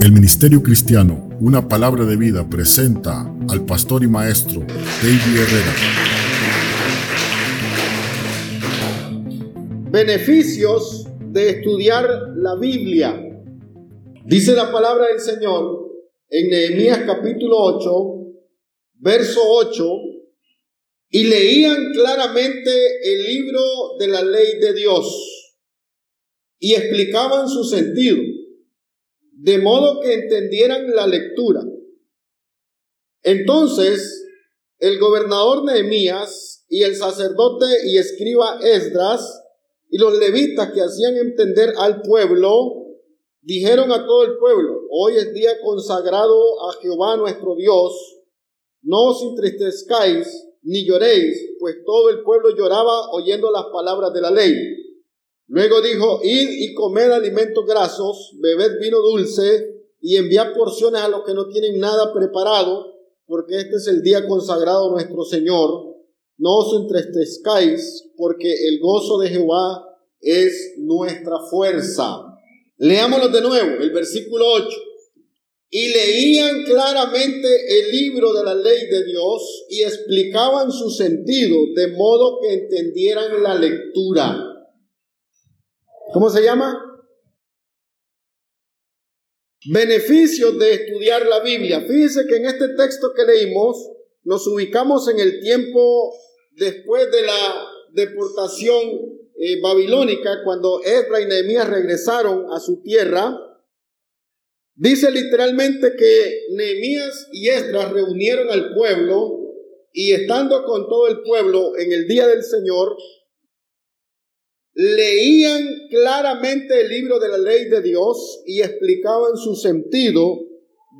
El Ministerio Cristiano, una palabra de vida, presenta al pastor y maestro David Herrera. Beneficios de estudiar la Biblia. Dice la palabra del Señor en Nehemías capítulo 8, verso 8, y leían claramente el libro de la ley de Dios y explicaban su sentido de modo que entendieran la lectura. Entonces, el gobernador Nehemías y el sacerdote y escriba Esdras y los levitas que hacían entender al pueblo, dijeron a todo el pueblo, hoy es día consagrado a Jehová nuestro Dios, no os entristezcáis ni lloréis, pues todo el pueblo lloraba oyendo las palabras de la ley. Luego dijo, id y comed alimentos grasos, bebed vino dulce y enviad porciones a los que no tienen nada preparado, porque este es el día consagrado a nuestro Señor. No os entristezcáis, porque el gozo de Jehová es nuestra fuerza. Leámoslo de nuevo, el versículo 8. Y leían claramente el libro de la ley de Dios y explicaban su sentido, de modo que entendieran la lectura. ¿Cómo se llama? Beneficios de estudiar la Biblia. Fíjense que en este texto que leímos nos ubicamos en el tiempo después de la deportación eh, babilónica, cuando Ezra y Nehemías regresaron a su tierra. Dice literalmente que Nehemías y Esdras reunieron al pueblo y estando con todo el pueblo en el día del Señor, leían claramente el libro de la ley de Dios y explicaban su sentido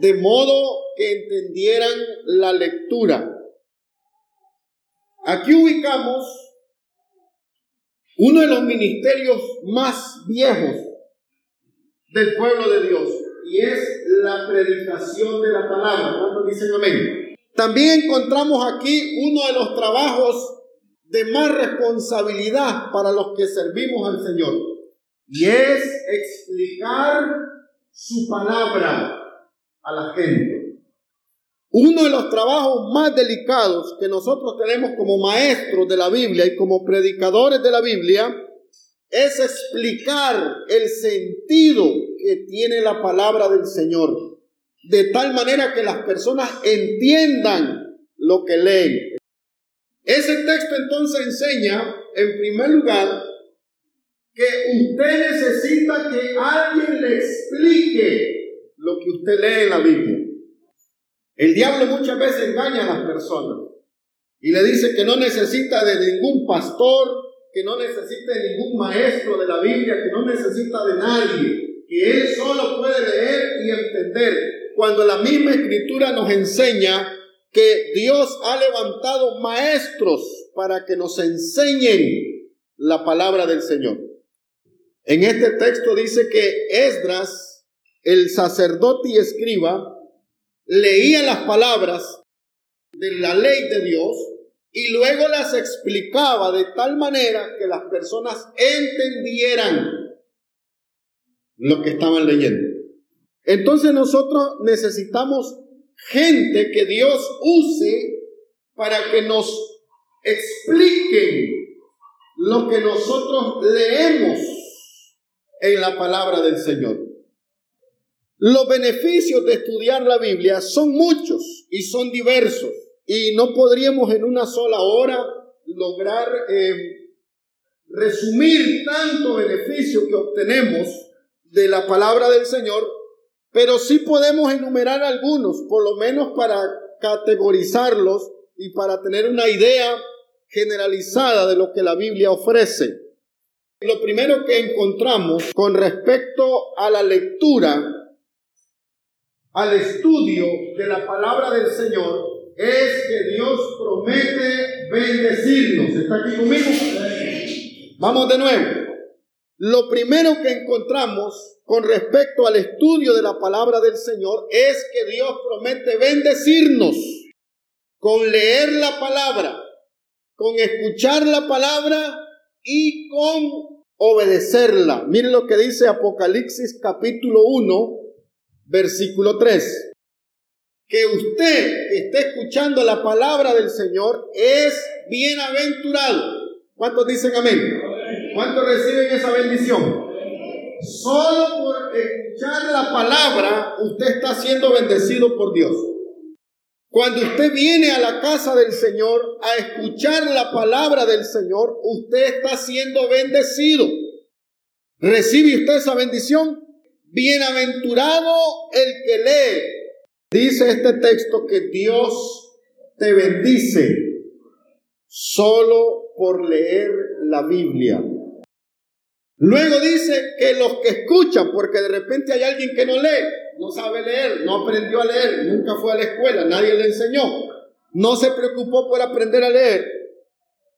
de modo que entendieran la lectura. Aquí ubicamos uno de los ministerios más viejos del pueblo de Dios y es la predicación de la palabra. ¿Cuántos dicen amén? También encontramos aquí uno de los trabajos de más responsabilidad para los que servimos al Señor. Y es explicar su palabra a la gente. Uno de los trabajos más delicados que nosotros tenemos como maestros de la Biblia y como predicadores de la Biblia es explicar el sentido que tiene la palabra del Señor, de tal manera que las personas entiendan lo que leen. Ese texto entonces enseña, en primer lugar, que usted necesita que alguien le explique lo que usted lee en la Biblia. El diablo muchas veces engaña a las personas y le dice que no necesita de ningún pastor, que no necesita de ningún maestro de la Biblia, que no necesita de nadie, que él solo puede leer y entender. Cuando la misma escritura nos enseña que Dios ha levantado maestros para que nos enseñen la palabra del Señor. En este texto dice que Esdras, el sacerdote y escriba, leía las palabras de la ley de Dios y luego las explicaba de tal manera que las personas entendieran lo que estaban leyendo. Entonces nosotros necesitamos gente que Dios use para que nos expliquen lo que nosotros leemos en la palabra del Señor. Los beneficios de estudiar la Biblia son muchos y son diversos y no podríamos en una sola hora lograr eh, resumir tanto beneficio que obtenemos de la palabra del Señor pero sí podemos enumerar algunos, por lo menos para categorizarlos y para tener una idea generalizada de lo que la Biblia ofrece. Lo primero que encontramos con respecto a la lectura, al estudio de la palabra del Señor, es que Dios promete bendecirnos. ¿Está aquí conmigo? Vamos de nuevo. Lo primero que encontramos con respecto al estudio de la palabra del Señor es que Dios promete bendecirnos con leer la palabra, con escuchar la palabra y con obedecerla. Miren lo que dice Apocalipsis capítulo 1, versículo 3. Que usted que esté escuchando la palabra del Señor es bienaventurado. ¿Cuántos dicen amén? ¿Cuántos reciben esa bendición? Solo por escuchar la palabra usted está siendo bendecido por Dios. Cuando usted viene a la casa del Señor a escuchar la palabra del Señor, usted está siendo bendecido. ¿Recibe usted esa bendición? Bienaventurado el que lee. Dice este texto que Dios te bendice solo por leer la Biblia. Luego dice que los que escuchan, porque de repente hay alguien que no lee, no sabe leer, no aprendió a leer, nunca fue a la escuela, nadie le enseñó, no se preocupó por aprender a leer.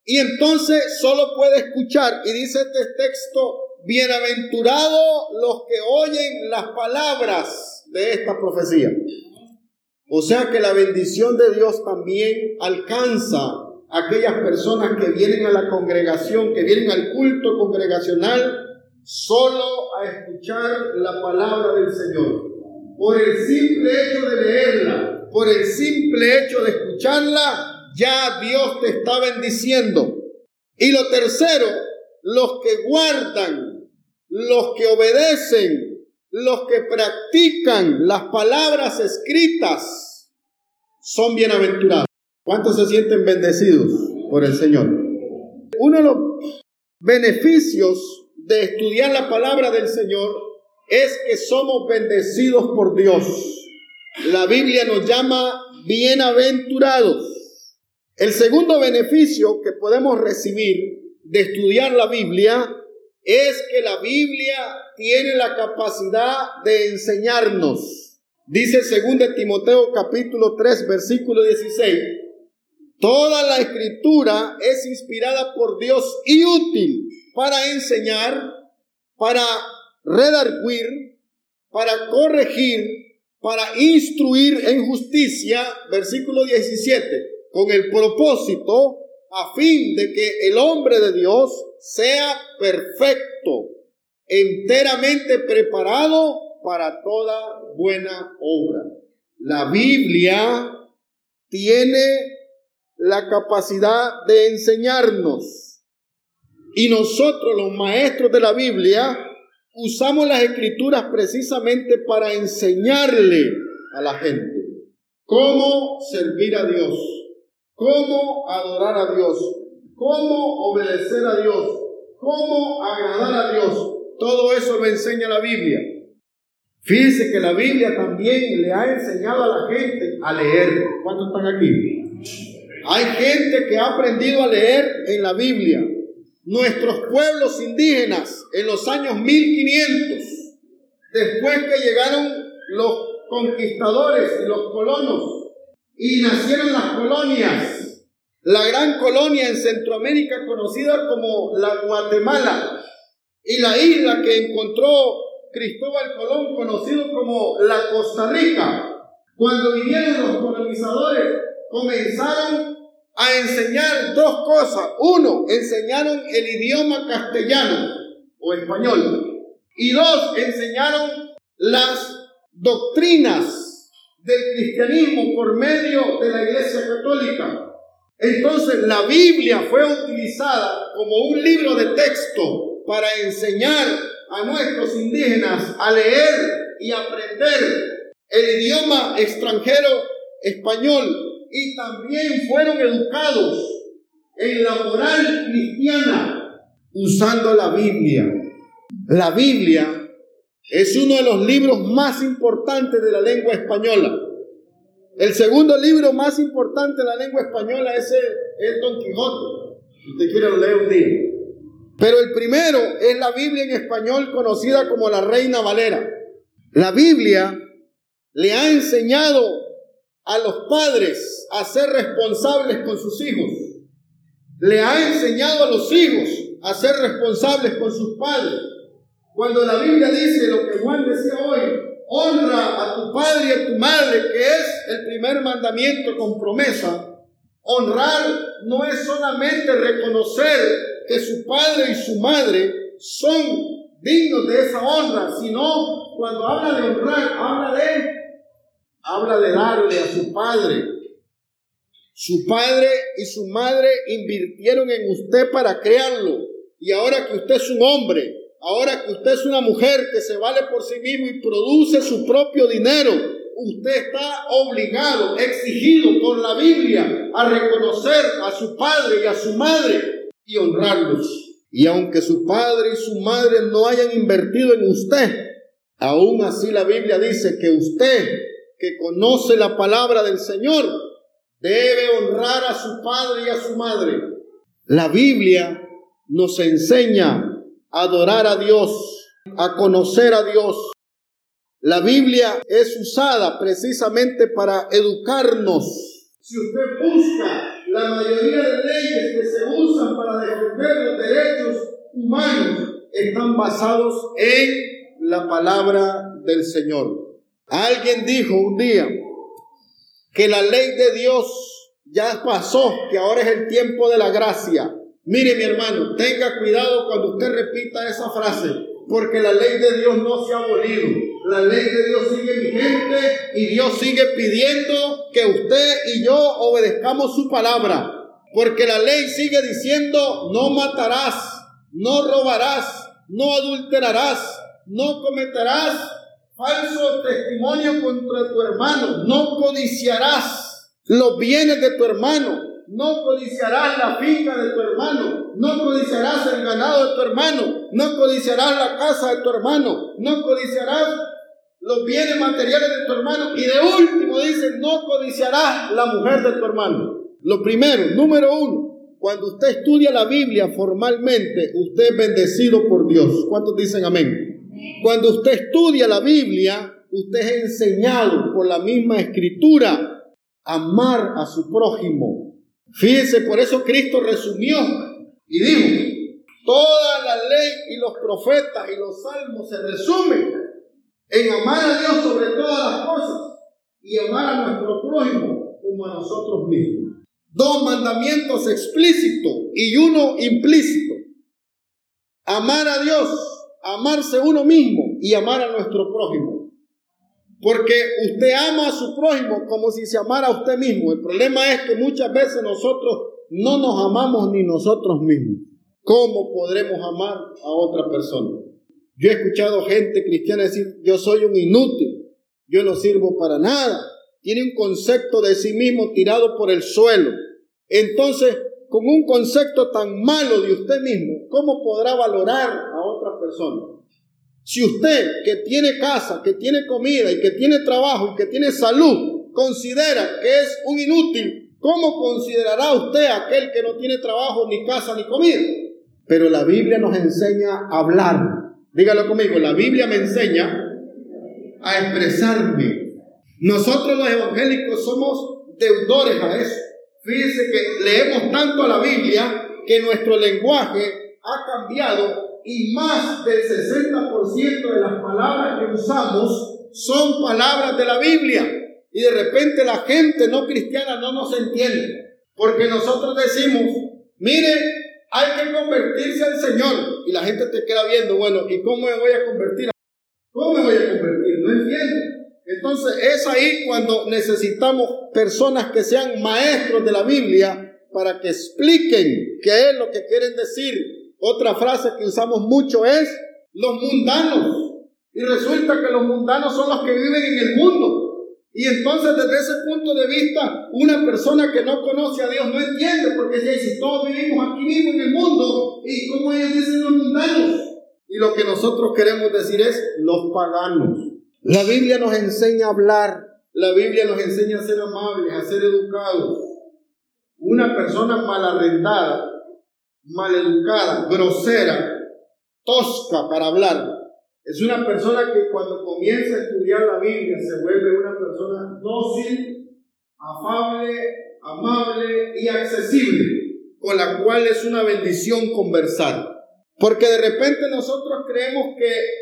Y entonces solo puede escuchar. Y dice este texto, bienaventurados los que oyen las palabras de esta profecía. O sea que la bendición de Dios también alcanza aquellas personas que vienen a la congregación, que vienen al culto congregacional, solo a escuchar la palabra del Señor por el simple hecho de leerla, por el simple hecho de escucharla, ya Dios te está bendiciendo. Y lo tercero, los que guardan, los que obedecen, los que practican las palabras escritas, son bienaventurados. ¿Cuántos se sienten bendecidos por el Señor? Uno de los beneficios de estudiar la palabra del Señor es que somos bendecidos por Dios. La Biblia nos llama bienaventurados. El segundo beneficio que podemos recibir de estudiar la Biblia es que la Biblia tiene la capacidad de enseñarnos. Dice 2 Timoteo capítulo 3 versículo 16, toda la escritura es inspirada por Dios y útil para enseñar, para redarguir, para corregir, para instruir en justicia, versículo 17, con el propósito a fin de que el hombre de Dios sea perfecto, enteramente preparado para toda buena obra. La Biblia tiene la capacidad de enseñarnos y nosotros los maestros de la Biblia usamos las escrituras precisamente para enseñarle a la gente cómo servir a Dios, cómo adorar a Dios, cómo obedecer a Dios, cómo agradar a Dios. Todo eso lo enseña la Biblia. Fíjense que la Biblia también le ha enseñado a la gente a leer. ¿Cuántos están aquí? Hay gente que ha aprendido a leer en la Biblia nuestros pueblos indígenas en los años 1500, después que llegaron los conquistadores y los colonos y nacieron las colonias, la gran colonia en Centroamérica conocida como la Guatemala y la isla que encontró Cristóbal Colón conocido como la Costa Rica. Cuando vinieron los colonizadores comenzaron a enseñar dos cosas. Uno, enseñaron el idioma castellano o español. Y dos, enseñaron las doctrinas del cristianismo por medio de la Iglesia Católica. Entonces la Biblia fue utilizada como un libro de texto para enseñar a nuestros indígenas a leer y aprender el idioma extranjero español y también fueron educados en la moral cristiana usando la Biblia. La Biblia es uno de los libros más importantes de la lengua española. El segundo libro más importante de la lengua española es, el, Don Quijote. Si usted quiere lo un día. Pero el primero es la Biblia en español conocida como la Reina Valera. La Biblia le ha enseñado a los padres a ser responsables con sus hijos. Le ha enseñado a los hijos a ser responsables con sus padres. Cuando la Biblia dice lo que Juan decía hoy, honra a tu padre y a tu madre, que es el primer mandamiento con promesa. Honrar no es solamente reconocer que su padre y su madre son dignos de esa honra, sino cuando habla de honrar, habla de, habla de darle a su padre. Su padre y su madre invirtieron en usted para crearlo. Y ahora que usted es un hombre, ahora que usted es una mujer que se vale por sí mismo y produce su propio dinero, usted está obligado, exigido por la Biblia a reconocer a su padre y a su madre y honrarlos. Y aunque su padre y su madre no hayan invertido en usted, aún así la Biblia dice que usted, que conoce la palabra del Señor, debe honrar a su padre y a su madre. La Biblia nos enseña a adorar a Dios, a conocer a Dios. La Biblia es usada precisamente para educarnos. Si usted busca la mayoría de leyes que se usan para defender los derechos humanos están basados en la palabra del Señor. Alguien dijo un día que la ley de Dios ya pasó, que ahora es el tiempo de la gracia. Mire mi hermano, tenga cuidado cuando usted repita esa frase, porque la ley de Dios no se ha abolido. La ley de Dios sigue vigente y Dios sigue pidiendo que usted y yo obedezcamos su palabra. Porque la ley sigue diciendo, no matarás, no robarás, no adulterarás, no cometerás falso testimonio contra tu hermano, no codiciarás los bienes de tu hermano, no codiciarás la finca de tu hermano, no codiciarás el ganado de tu hermano, no codiciarás la casa de tu hermano, no codiciarás los bienes materiales de tu hermano. Y de último dice, no codiciarás la mujer de tu hermano. Lo primero, número uno, cuando usted estudia la Biblia formalmente, usted es bendecido por Dios. ¿Cuántos dicen amén? Cuando usted estudia la Biblia, usted es enseñado por la misma escritura a amar a su prójimo. Fíjense, por eso Cristo resumió y dijo, toda la ley y los profetas y los salmos se resumen en amar a Dios sobre todas las cosas y amar a nuestro prójimo como a nosotros mismos. Dos mandamientos explícitos y uno implícito. Amar a Dios, amarse uno mismo y amar a nuestro prójimo. Porque usted ama a su prójimo como si se amara a usted mismo. El problema es que muchas veces nosotros no nos amamos ni nosotros mismos. ¿Cómo podremos amar a otra persona? Yo he escuchado gente cristiana decir, yo soy un inútil, yo no sirvo para nada. Tiene un concepto de sí mismo tirado por el suelo. Entonces, con un concepto tan malo de usted mismo, ¿cómo podrá valorar a otra persona? Si usted que tiene casa, que tiene comida y que tiene trabajo y que tiene salud, considera que es un inútil, ¿cómo considerará usted aquel que no tiene trabajo, ni casa, ni comida? Pero la Biblia nos enseña a hablar Dígalo conmigo, la Biblia me enseña a expresarme. Nosotros los evangélicos somos deudores a eso. Fíjense que leemos tanto la Biblia que nuestro lenguaje ha cambiado y más del 60% de las palabras que usamos son palabras de la Biblia. Y de repente la gente no cristiana no nos entiende. Porque nosotros decimos, mire, hay que convertirse al Señor. Y la gente te queda viendo, bueno, ¿y cómo me voy a convertir? ¿Cómo me voy a convertir? No entiendo. Entonces es ahí cuando necesitamos personas que sean maestros de la Biblia para que expliquen qué es lo que quieren decir. Otra frase que usamos mucho es los mundanos. Y resulta que los mundanos son los que viven en el mundo. Y entonces desde ese punto de vista, una persona que no conoce a Dios no entiende, porque si todos vivimos aquí mismo en el mundo, ¿y como ellos dicen los mundanos? Y lo que nosotros queremos decir es los paganos. La Biblia nos enseña a hablar, la Biblia nos enseña a ser amables, a ser educados. Una persona mal arrendada, mal educada, grosera, tosca para hablar, es una persona que cuando comienza a estudiar la Biblia se vuelve una persona dócil, afable, amable y accesible, con la cual es una bendición conversar. Porque de repente nosotros creemos que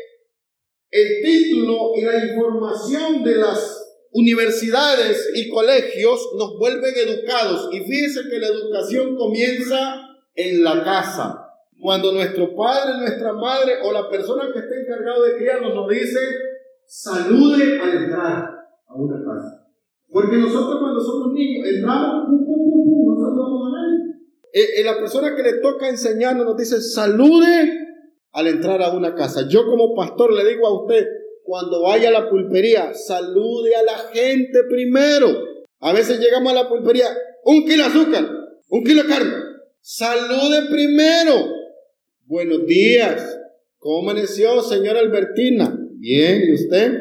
el título y la información de las universidades y colegios nos vuelven educados. Y fíjense que la educación comienza en la casa. Cuando nuestro padre, nuestra madre o la persona que está encargado de criarnos nos dice, salude al entrar a una casa. Porque nosotros cuando somos niños entramos, pum, pum, pum, pum, no saludamos a nadie. Eh, eh, la persona que le toca enseñarnos nos dice, salude al entrar a una casa. Yo como pastor le digo a usted, cuando vaya a la pulpería, salude a la gente primero. A veces llegamos a la pulpería, un kilo de azúcar, un kilo de carne. Salude primero. Buenos días. ¿Cómo amaneció, señora Albertina? Bien, ¿y usted?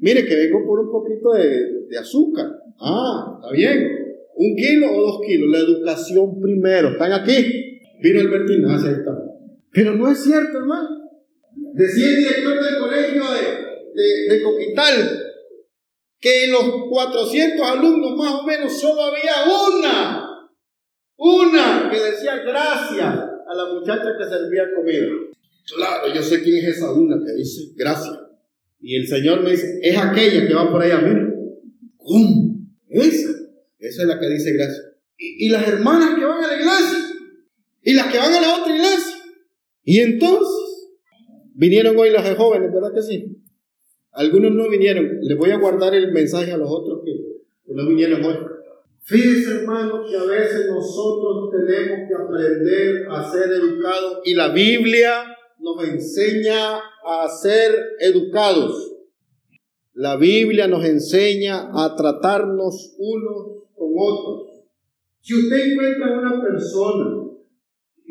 Mire que vengo por un poquito de, azúcar. Ah, está bien. ¿Un kilo o dos kilos? La educación primero. ¿Están aquí? Vino Albertina, ah, está. Pero no es cierto, hermano. Decía el director del colegio de, Coquital que en los 400 alumnos más o menos solo había una, una que decía gracias a la muchacha que servía comida. Claro, yo sé quién es esa una que dice gracias. Y el Señor me dice, es aquella que va por allá, mira. ¿Cómo? Esa. Esa es la que dice gracias. Y, y las hermanas que van a la iglesia. Y las que van a la otra iglesia. Y entonces, vinieron hoy los jóvenes, ¿verdad que sí? Algunos no vinieron. Les voy a guardar el mensaje a los otros que, no vinieron hoy. Fíjense, hermano, que a veces nosotros tenemos que aprender a ser educados y la Biblia nos enseña a ser educados. La Biblia nos enseña a tratarnos unos con otros. Si usted encuentra a una persona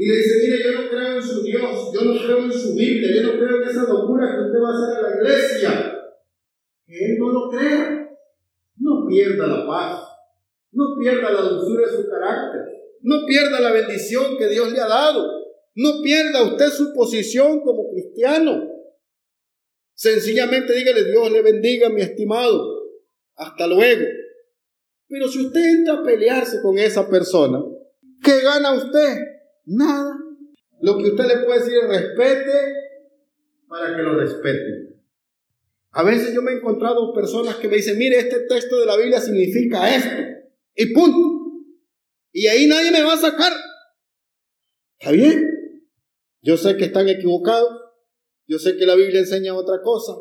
y le dice, mire, yo no creo en su Dios, yo no creo en su Biblia, yo no creo en esa locura que usted va a hacer a la iglesia, que él no lo crea, no pierda la paz, no pierda la dulzura de su carácter, no pierda la bendición que Dios le ha dado, no pierda usted su posición como cristiano. Sencillamente dígale, Dios le bendiga, mi estimado. Hasta luego. Pero si usted entra a pelearse con esa persona, ¿qué gana usted? Nada. Lo que usted le puede decir es respete para que lo respete. A veces yo me he encontrado personas que me dicen, mire, este texto de la Biblia significa esto. Y punto. Y ahí nadie me va a sacar. ¿Está bien? Yo sé que están equivocados. Yo sé que la Biblia enseña otra cosa.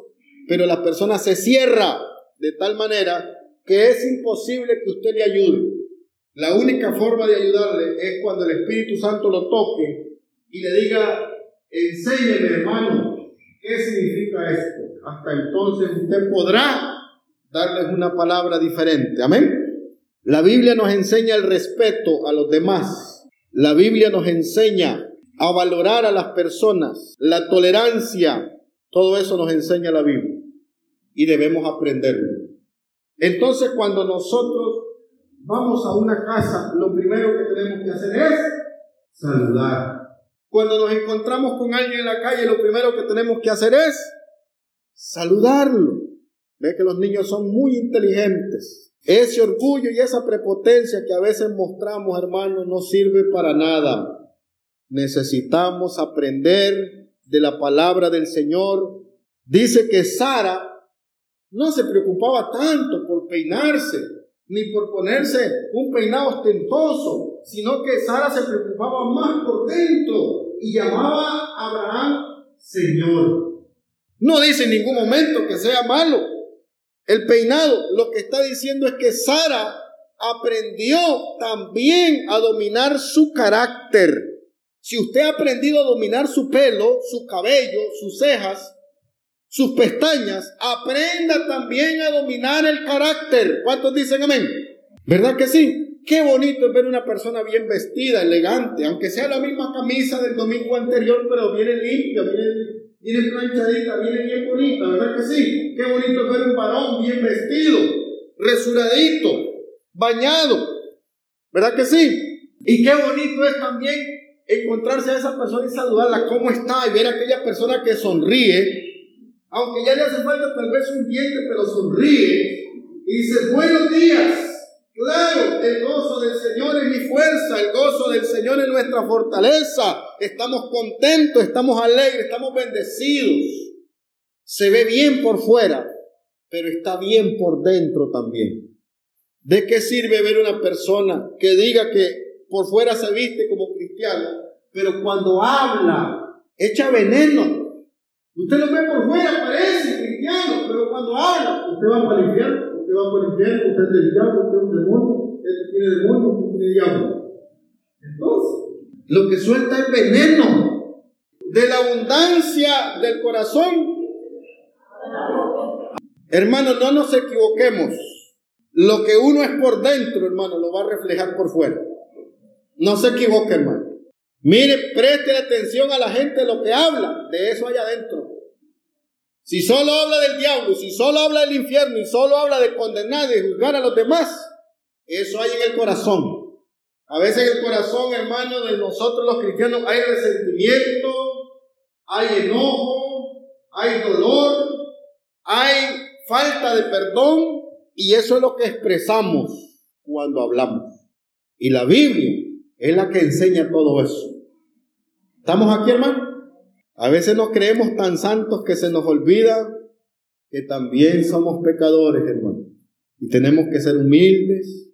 Pero la persona se cierra de tal manera que es imposible que usted le ayude. La única forma de ayudarle es cuando el Espíritu Santo lo toque y le diga, enséñeme hermano, ¿qué significa esto? hasta entonces usted podrá darles una palabra diferente. Amén. La Biblia nos enseña el respeto a los demás. La Biblia nos enseña a valorar a las personas, la tolerancia. Todo eso nos enseña la Biblia y debemos aprenderlo. Entonces cuando nosotros vamos a una casa, lo primero que tenemos que hacer es saludar. Cuando nos encontramos con alguien en la calle, lo primero que tenemos que hacer es saludarlo. Ve que los niños son muy inteligentes. Ese orgullo y esa prepotencia que a veces mostramos, hermanos, no sirve para nada. Necesitamos aprender de la palabra del Señor. Dice que Sara no se preocupaba tanto por peinarse, ni por ponerse un peinado ostentoso, sino que Sara se preocupaba más por dentro y llamaba a Abraham Señor. No dice en ningún momento que sea malo. El peinado lo que está diciendo es que Sara aprendió también a dominar su carácter. Si usted ha aprendido a dominar su pelo, su cabello, sus cejas, sus pestañas, aprenda también a dominar el carácter. ¿Cuántos dicen amén? ¿Verdad que sí? Qué bonito es ver una persona bien vestida, elegante, aunque sea la misma camisa del domingo anterior, pero viene limpia, viene viene planchadita, viene bien bonita, ¿verdad que sí? Qué bonito ver un varón bien vestido, resuradito, bañado, ¿verdad que sí? Y qué bonito es también encontrarse a esa persona y saludarla, ¿cómo está? Y ver a aquella persona que sonríe, aunque ya le hace falta tal vez un diente, pero sonríe y dice, buenos días. Claro, el gozo del Señor es mi fuerza, el gozo del Señor es nuestra fortaleza. Estamos contentos, estamos alegres, estamos bendecidos. Se ve bien por fuera, pero está bien por dentro también. ¿De qué sirve ver una persona que diga que por fuera se viste como cristiano, pero cuando habla, echa veneno. Usted lo ve por fuera, parece cristiano, pero cuando habla, usted va para el usted va para el usted es del diablo, usted es un demonio, usted tiene demonio, usted tiene diablo. Entonces, lo que suelta es veneno. De la abundancia del corazón. Hermano, no nos equivoquemos. Lo que uno es por dentro, hermano, lo va a reflejar por fuera. No se equivoque, hermano. Mire, preste atención a la gente lo que habla, de eso hay adentro. Si solo habla del diablo, si solo habla del infierno y solo habla de condenar y juzgar a los demás, eso hay en el corazón. A veces en el corazón, hermano, de nosotros los cristianos hay resentimiento, hay enojo, hay dolor, hay falta de perdón y eso es lo que expresamos cuando hablamos. Y la Biblia es la que enseña todo eso. ¿Estamos aquí, hermano? A veces nos creemos tan santos que se nos olvida que también somos pecadores, hermano. Y tenemos que ser humildes,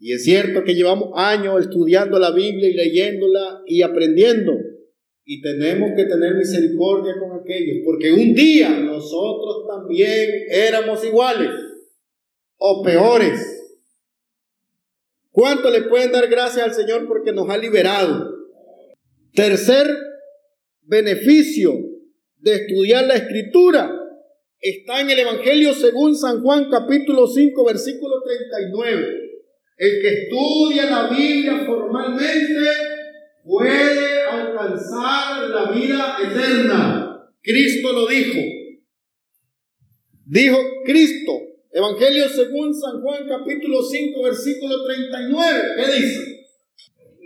y es cierto que llevamos años estudiando la Biblia y leyéndola y aprendiendo. Y tenemos que tener misericordia con aquellos, porque un día nosotros también éramos iguales o peores. ¿Cuánto le pueden dar gracias al Señor porque nos ha liberado? Tercer beneficio de estudiar la escritura está en el Evangelio según San Juan capítulo 5 versículo 39. El que estudia la Biblia formalmente puede alcanzar la vida eterna. Cristo lo dijo. Dijo Cristo, Evangelio según San Juan capítulo 5 versículo 39. ¿Qué dice?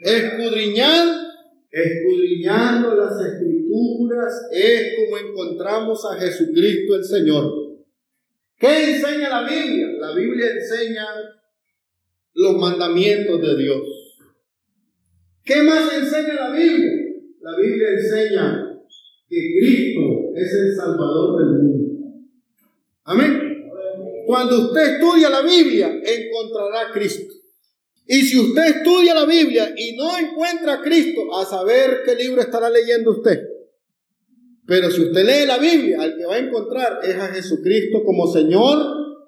Escudriñar, escudriñando las escrituras es como encontramos a Jesucristo el Señor. ¿Qué enseña la Biblia? La Biblia enseña los mandamientos de Dios. ¿Qué más enseña la Biblia? La Biblia enseña que Cristo es el Salvador del mundo. Amén. Cuando usted estudia la Biblia, encontrará a Cristo. Y si usted estudia la Biblia y no encuentra a Cristo, a saber qué libro estará leyendo usted. Pero si usted lee la Biblia, al que va a encontrar es a Jesucristo como Señor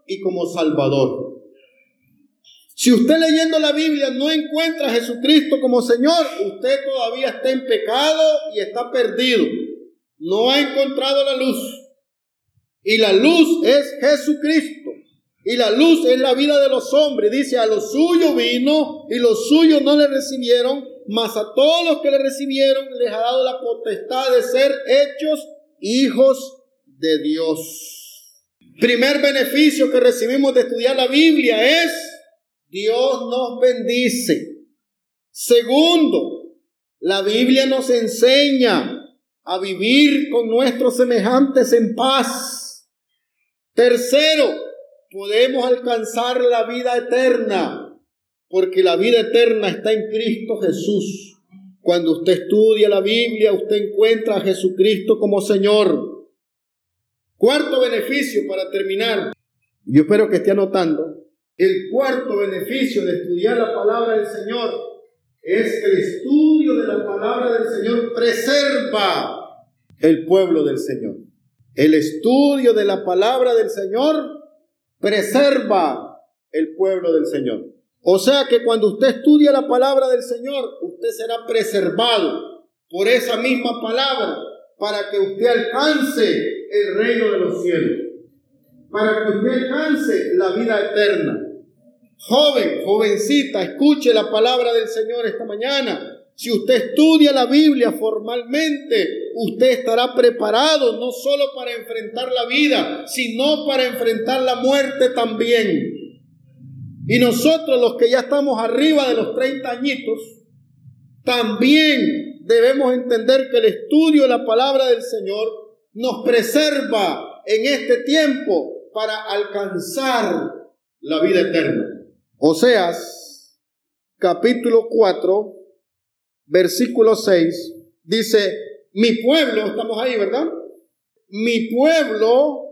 y como Salvador. Si usted leyendo la Biblia no encuentra a Jesucristo como Señor, usted todavía está en pecado y está perdido. No ha encontrado la luz. Y la luz es Jesucristo. Y la luz es la vida de los hombres. Dice, a los suyos vino y los suyos no le recibieron, mas a todos los que le recibieron les ha dado la potestad de ser hechos hijos de Dios. Primer beneficio que recibimos de estudiar la Biblia es Dios nos bendice. Segundo, la Biblia nos enseña a vivir con nuestros semejantes en paz. Tercero, podemos alcanzar la vida eterna, porque la vida eterna está en Cristo Jesús. Cuando usted estudia la Biblia, usted encuentra a Jesucristo como Señor. Cuarto beneficio para terminar. Yo espero que esté anotando. El cuarto beneficio de estudiar la palabra del Señor es que el estudio de la palabra del Señor preserva el pueblo del Señor. El estudio de la palabra del Señor preserva el pueblo del Señor. O sea que cuando usted estudia la palabra del Señor, usted será preservado por esa misma palabra para que usted alcance el reino de los cielos, para que usted alcance la vida eterna. Joven, jovencita, escuche la palabra del Señor esta mañana. Si usted estudia la Biblia formalmente, usted estará preparado no solo para enfrentar la vida, sino para enfrentar la muerte también. Y nosotros los que ya estamos arriba de los 30 añitos, también debemos entender que el estudio de la palabra del Señor nos preserva en este tiempo para alcanzar la vida eterna. Oseas capítulo 4, versículo 6, dice, mi pueblo, estamos ahí, ¿verdad? Mi pueblo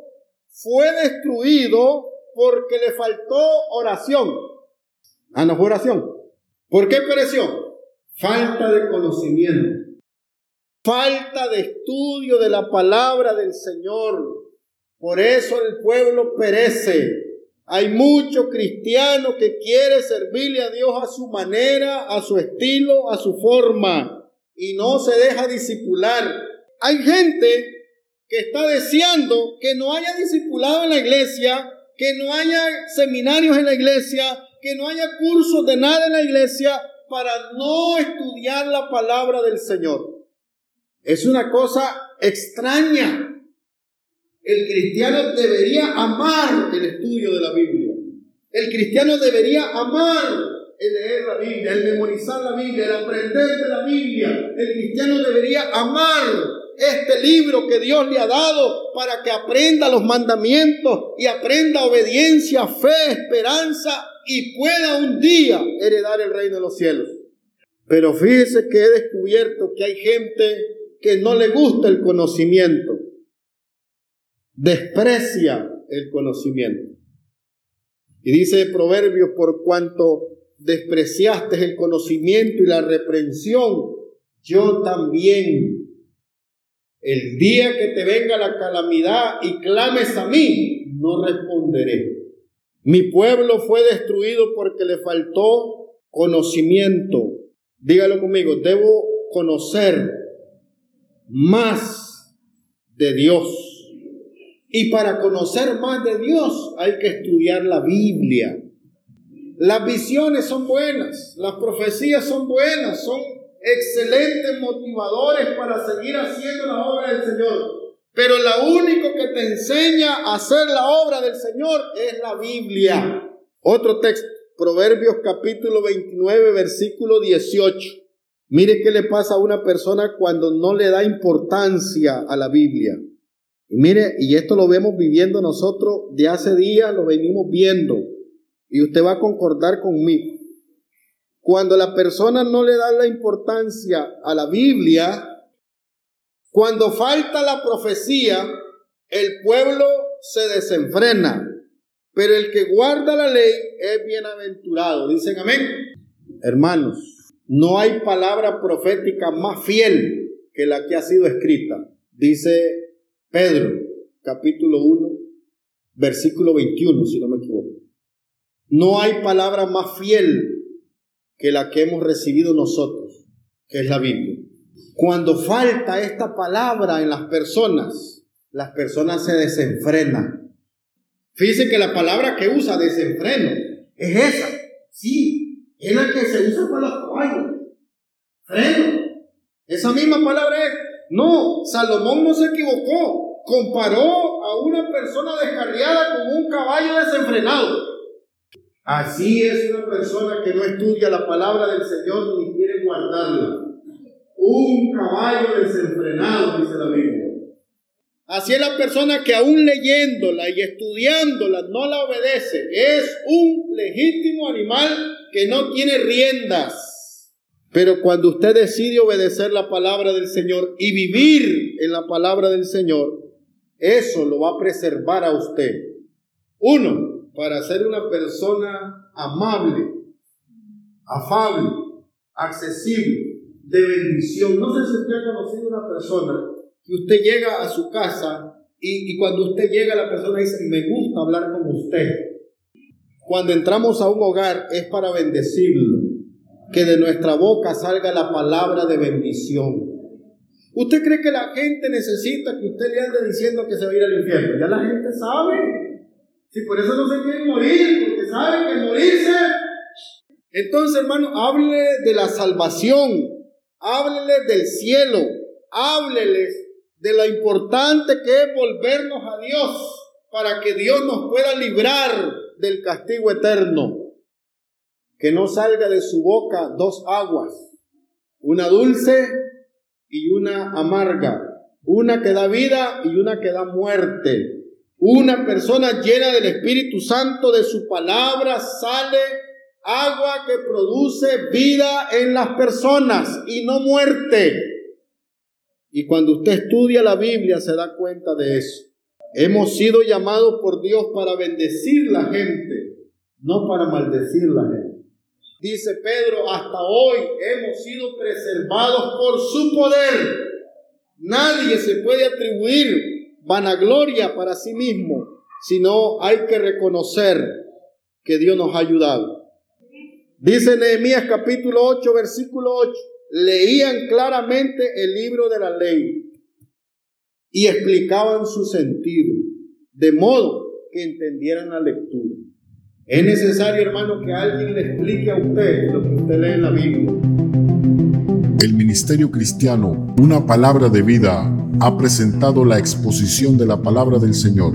fue destruido porque le faltó oración. Ah, no fue oración. ¿Por qué pereció? falta de conocimiento, falta de estudio de la palabra del Señor. Por eso el pueblo perece. Hay muchos cristianos que quiere servirle a Dios a su manera, a su estilo, a su forma y no se deja disipular. Hay gente que está deseando que no haya discipulado en la iglesia, que no haya seminarios en la iglesia, que no haya cursos de nada en la iglesia para no estudiar la palabra del Señor. Es una cosa extraña. El cristiano debería amar el estudio de la Biblia. El cristiano debería amar el leer la Biblia, el memorizar la Biblia, el aprender de la Biblia. El cristiano debería amar este libro que Dios le ha dado para que aprenda los mandamientos y aprenda obediencia, fe, esperanza y pueda un día heredar el reino de los cielos. Pero fíjese que he descubierto que hay gente que no le gusta el conocimiento, desprecia el conocimiento. Y dice el proverbio, por cuanto despreciaste el conocimiento y la reprensión, yo también, el día que te venga la calamidad y clames a mí, no responderé. Mi pueblo fue destruido porque le faltó conocimiento. Dígalo conmigo, debo conocer más de Dios. Y para conocer más de Dios hay que estudiar la Biblia. Las visiones son buenas, las profecías son buenas, son excelentes motivadores para seguir haciendo la obra del Señor. Pero lo único que te enseña a hacer la obra del Señor es la Biblia. Otro texto, Proverbios capítulo 29, versículo 18. Mire qué le pasa a una persona cuando no le da importancia a la Biblia. Y mire, y esto lo vemos viviendo nosotros de hace días, lo venimos viendo. Y usted va a concordar conmigo. Cuando la persona no le da la importancia a la Biblia, cuando falta la profecía, el pueblo se desenfrena, pero el que guarda la ley es bienaventurado. Dicen amén. Hermanos, no hay palabra profética más fiel que la que ha sido escrita. Dice Pedro, capítulo 1, versículo 21, si no me equivoco. No hay palabra más fiel que la que hemos recibido nosotros, que es la Biblia. Cuando falta esta palabra en las personas, las personas se desenfrenan. Fíjense que la palabra que usa desenfreno es esa. Sí, es la que se usa para los caballos. Freno. Esa misma palabra es. No, Salomón no se equivocó. Comparó a una persona descarriada con un caballo desenfrenado. Así es una persona que no estudia la palabra del Señor ni quiere guardarla un caballo desenfrenado, dice la Biblia. Así es la persona que aún leyéndola y estudiándola no la obedece. Es un legítimo animal que no tiene riendas. Pero cuando usted decide obedecer la palabra del Señor y vivir en la palabra del Señor, eso lo va a preservar a usted. Uno, para ser una persona amable, afable, accesible, de bendición. No sé si usted ha conocido una persona que usted llega a su casa y, y cuando usted llega la persona dice, me gusta hablar con usted. Cuando entramos a un hogar es para bendecirlo, que de nuestra boca salga la palabra de bendición. ¿Usted cree que la gente necesita que usted le ande diciendo que se va a ir al infierno? Ya la gente sabe. Si por eso no se quieren morir, porque saben que morirse. Entonces, hermano, hable de la salvación, hábleles del cielo, hábleles de lo importante que es volvernos a Dios para que Dios nos pueda librar del castigo eterno. Que no salga de su boca dos aguas, una dulce y una amarga, una que da vida y una que da muerte. Una persona llena del Espíritu Santo de su palabra sale agua que produce vida en las personas y no muerte. Y cuando usted estudia la Biblia se da cuenta de eso. Hemos sido llamados por Dios para bendecir la gente, no para maldecir la gente. Dice Pedro, hasta hoy hemos sido preservados por su poder. Nadie se puede atribuir vanagloria para sí mismo, sino hay que reconocer que Dios nos ha ayudado. Dice Nehemías capítulo 8, versículo 8, leían claramente el libro de la ley y explicaban su sentido, de modo que entendieran la lectura. Es necesario, hermano, que alguien le explique a usted lo que usted lee en la Biblia. El Ministerio Cristiano, una palabra de vida, ha presentado la exposición de la palabra del Señor